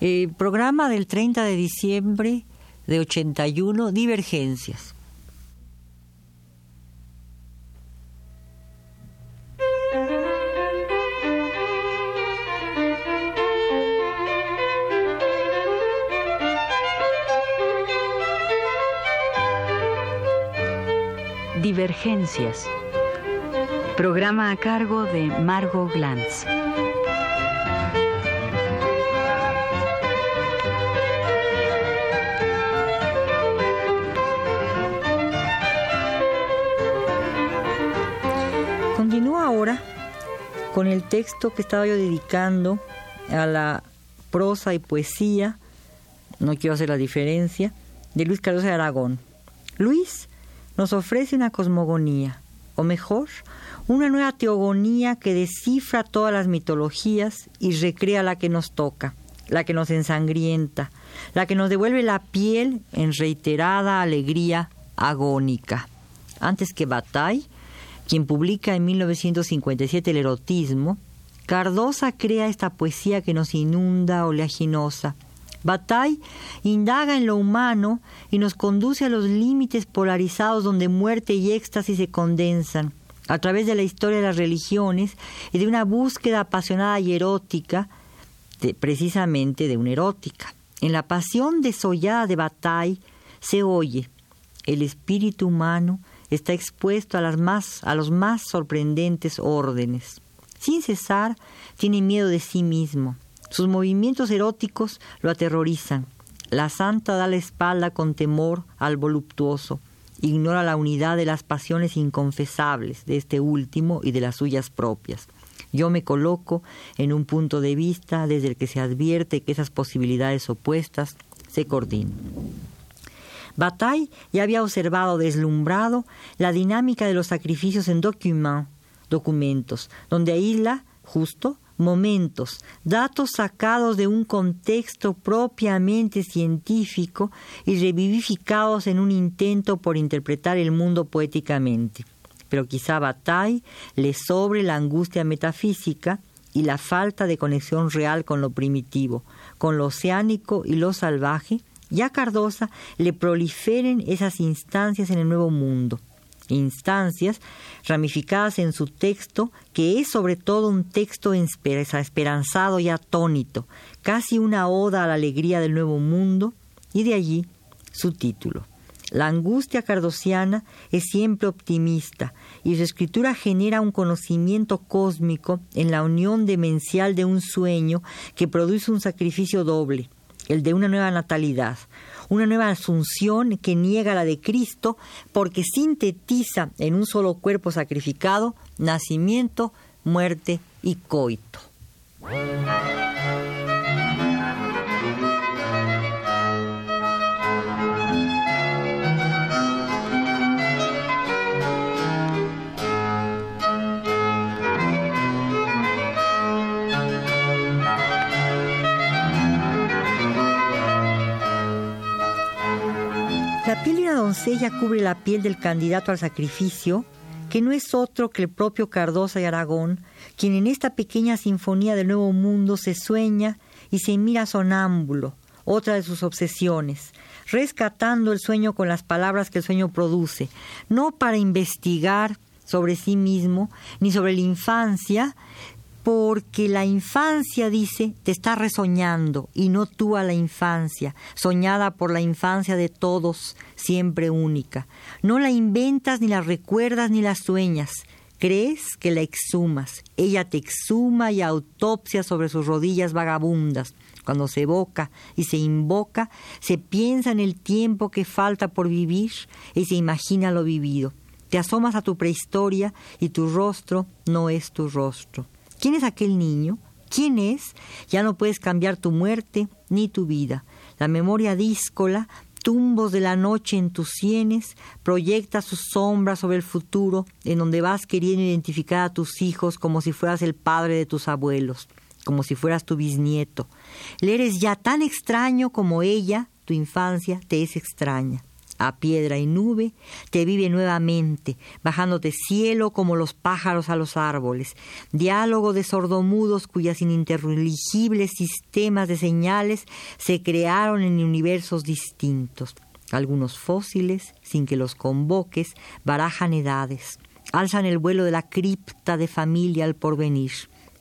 El programa del 30 de diciembre de 81, Divergencias. Divergencias. Programa a cargo de Margot Glantz. Continúa ahora con el texto que estaba yo dedicando a la prosa y poesía, no quiero hacer la diferencia, de Luis Carlos de Aragón. Luis nos ofrece una cosmogonía, o mejor, una nueva teogonía que descifra todas las mitologías y recrea la que nos toca, la que nos ensangrienta, la que nos devuelve la piel en reiterada alegría agónica. Antes que Bataille, quien publica en 1957 el erotismo, Cardosa crea esta poesía que nos inunda oleaginosa, Bataille indaga en lo humano y nos conduce a los límites polarizados donde muerte y éxtasis se condensan, a través de la historia de las religiones y de una búsqueda apasionada y erótica, precisamente de una erótica. En la pasión desollada de Bataille se oye, el espíritu humano está expuesto a, las más, a los más sorprendentes órdenes. Sin cesar, tiene miedo de sí mismo, sus movimientos eróticos lo aterrorizan. La santa da la espalda con temor al voluptuoso. Ignora la unidad de las pasiones inconfesables de este último y de las suyas propias. Yo me coloco en un punto de vista desde el que se advierte que esas posibilidades opuestas se coordinan. Bataille ya había observado deslumbrado la dinámica de los sacrificios en documentos, donde aísla, justo, momentos, datos sacados de un contexto propiamente científico y revivificados en un intento por interpretar el mundo poéticamente. Pero quizá Bataille le sobre la angustia metafísica y la falta de conexión real con lo primitivo, con lo oceánico y lo salvaje, y a Cardosa le proliferen esas instancias en el nuevo mundo instancias ramificadas en su texto, que es sobre todo un texto esperanzado y atónito, casi una oda a la alegría del nuevo mundo, y de allí su título. La angustia cardosiana es siempre optimista y su escritura genera un conocimiento cósmico en la unión demencial de un sueño que produce un sacrificio doble, el de una nueva natalidad, una nueva asunción que niega la de Cristo porque sintetiza en un solo cuerpo sacrificado nacimiento, muerte y coito. Doncella cubre la piel del candidato al sacrificio, que no es otro que el propio Cardosa y Aragón, quien en esta pequeña sinfonía del Nuevo Mundo se sueña y se mira sonámbulo, otra de sus obsesiones, rescatando el sueño con las palabras que el sueño produce, no para investigar sobre sí mismo ni sobre la infancia, porque la infancia, dice, te está resoñando y no tú a la infancia, soñada por la infancia de todos, siempre única. No la inventas, ni la recuerdas, ni la sueñas. Crees que la exhumas. Ella te exhuma y autopsia sobre sus rodillas vagabundas. Cuando se evoca y se invoca, se piensa en el tiempo que falta por vivir y se imagina lo vivido. Te asomas a tu prehistoria y tu rostro no es tu rostro. ¿Quién es aquel niño? ¿Quién es? Ya no puedes cambiar tu muerte ni tu vida. La memoria díscola, tumbos de la noche en tus sienes, proyecta sus sombras sobre el futuro, en donde vas queriendo identificar a tus hijos como si fueras el padre de tus abuelos, como si fueras tu bisnieto. Le eres ya tan extraño como ella, tu infancia, te es extraña. A piedra y nube, te vive nuevamente, bajándote cielo como los pájaros a los árboles, diálogo de sordomudos cuyas ininteligibles sistemas de señales se crearon en universos distintos. Algunos fósiles, sin que los convoques, barajan edades, alzan el vuelo de la cripta de familia al porvenir.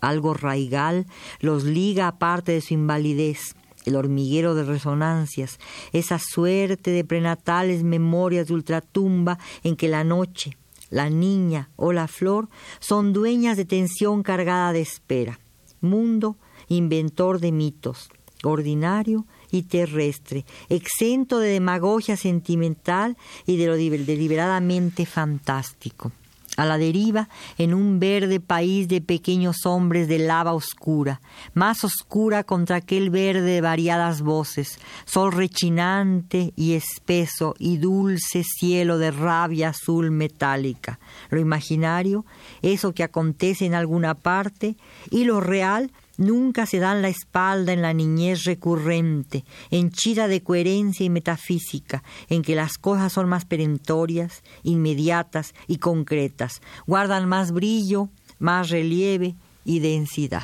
Algo raigal los liga aparte de su invalidez, el hormiguero de resonancias, esa suerte de prenatales memorias de ultratumba en que la noche, la niña o la flor son dueñas de tensión cargada de espera. Mundo, inventor de mitos, ordinario y terrestre, exento de demagogia sentimental y de lo deliberadamente fantástico a la deriva en un verde país de pequeños hombres de lava oscura, más oscura contra aquel verde de variadas voces, sol rechinante y espeso y dulce cielo de rabia azul metálica. Lo imaginario, eso que acontece en alguna parte, y lo real, nunca se dan la espalda en la niñez recurrente, henchida de coherencia y metafísica, en que las cosas son más perentorias, inmediatas y concretas, guardan más brillo, más relieve y densidad.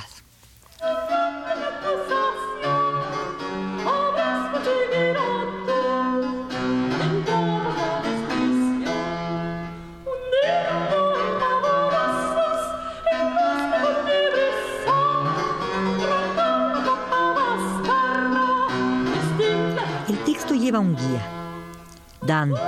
Lleva un guía, Dante,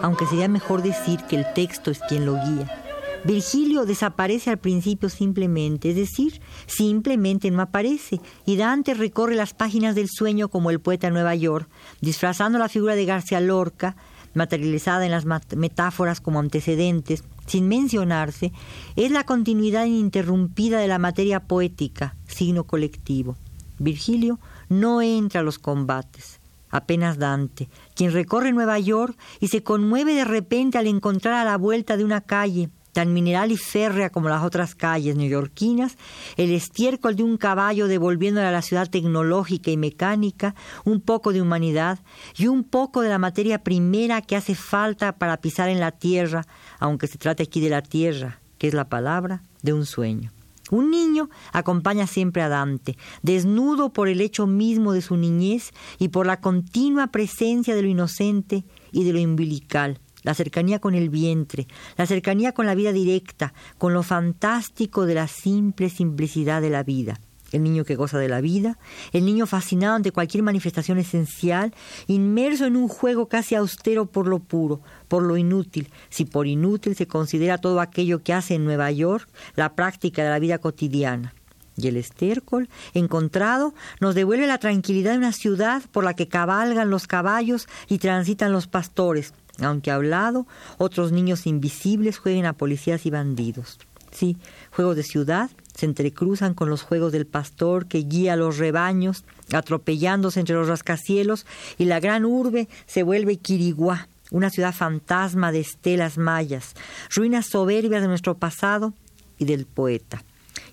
aunque sería mejor decir que el texto es quien lo guía. Virgilio desaparece al principio simplemente, es decir, simplemente no aparece, y Dante recorre las páginas del sueño como el poeta de Nueva York, disfrazando la figura de García Lorca, materializada en las metáforas como antecedentes, sin mencionarse, es la continuidad ininterrumpida de la materia poética, signo colectivo. Virgilio no entra a los combates, apenas Dante, quien recorre Nueva York y se conmueve de repente al encontrar a la vuelta de una calle, tan mineral y férrea como las otras calles neoyorquinas, el estiércol de un caballo devolviéndole a la ciudad tecnológica y mecánica un poco de humanidad y un poco de la materia primera que hace falta para pisar en la tierra, aunque se trate aquí de la tierra, que es la palabra de un sueño. Un niño acompaña siempre a Dante, desnudo por el hecho mismo de su niñez y por la continua presencia de lo inocente y de lo umbilical, la cercanía con el vientre, la cercanía con la vida directa, con lo fantástico de la simple simplicidad de la vida el niño que goza de la vida, el niño fascinado ante cualquier manifestación esencial, inmerso en un juego casi austero por lo puro, por lo inútil, si por inútil se considera todo aquello que hace en Nueva York la práctica de la vida cotidiana. Y el estércol, encontrado, nos devuelve la tranquilidad de una ciudad por la que cabalgan los caballos y transitan los pastores, aunque hablado, otros niños invisibles jueguen a policías y bandidos. Sí, juegos de ciudad se entrecruzan con los juegos del pastor que guía los rebaños, atropellándose entre los rascacielos, y la gran urbe se vuelve Quiriguá, una ciudad fantasma de estelas mayas, ruinas soberbias de nuestro pasado y del poeta.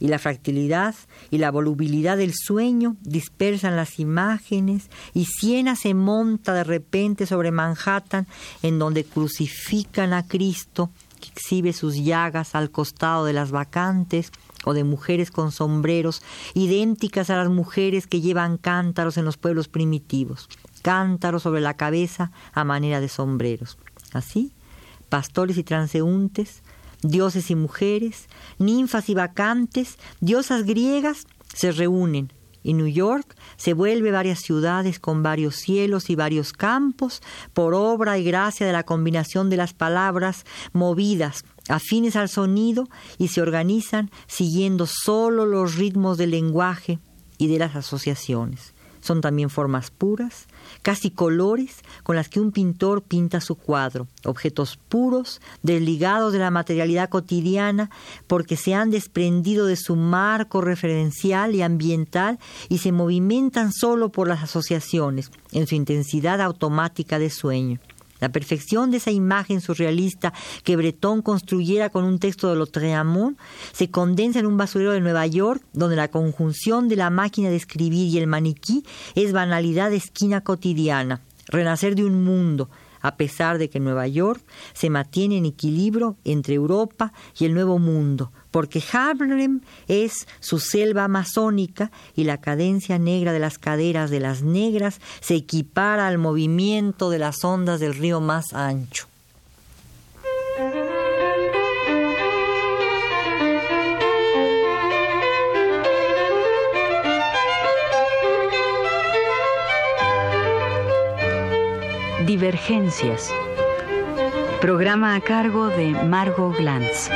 Y la fractilidad y la volubilidad del sueño dispersan las imágenes y Siena se monta de repente sobre Manhattan en donde crucifican a Cristo que exhibe sus llagas al costado de las vacantes o de mujeres con sombreros, idénticas a las mujeres que llevan cántaros en los pueblos primitivos, cántaros sobre la cabeza a manera de sombreros. Así, pastores y transeúntes, dioses y mujeres, ninfas y vacantes, diosas griegas se reúnen y New York se vuelve varias ciudades con varios cielos y varios campos por obra y gracia de la combinación de las palabras movidas afines al sonido y se organizan siguiendo solo los ritmos del lenguaje y de las asociaciones. Son también formas puras, casi colores con las que un pintor pinta su cuadro, objetos puros, desligados de la materialidad cotidiana, porque se han desprendido de su marco referencial y ambiental y se movimentan solo por las asociaciones, en su intensidad automática de sueño. La perfección de esa imagen surrealista que Breton construyera con un texto de Lautréamont se condensa en un basurero de Nueva York, donde la conjunción de la máquina de escribir y el maniquí es banalidad de esquina cotidiana, renacer de un mundo, a pesar de que Nueva York se mantiene en equilibrio entre Europa y el Nuevo Mundo, porque Harlem es su selva amazónica y la cadencia negra de las caderas de las negras se equipara al movimiento de las ondas del río más ancho. Divergencias. Programa a cargo de Margot Glantz.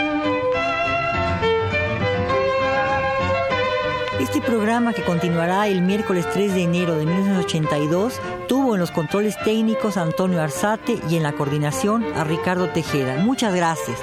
Este programa que continuará el miércoles 3 de enero de 1982 tuvo en los controles técnicos a Antonio Arzate y en la coordinación a Ricardo Tejeda. Muchas gracias.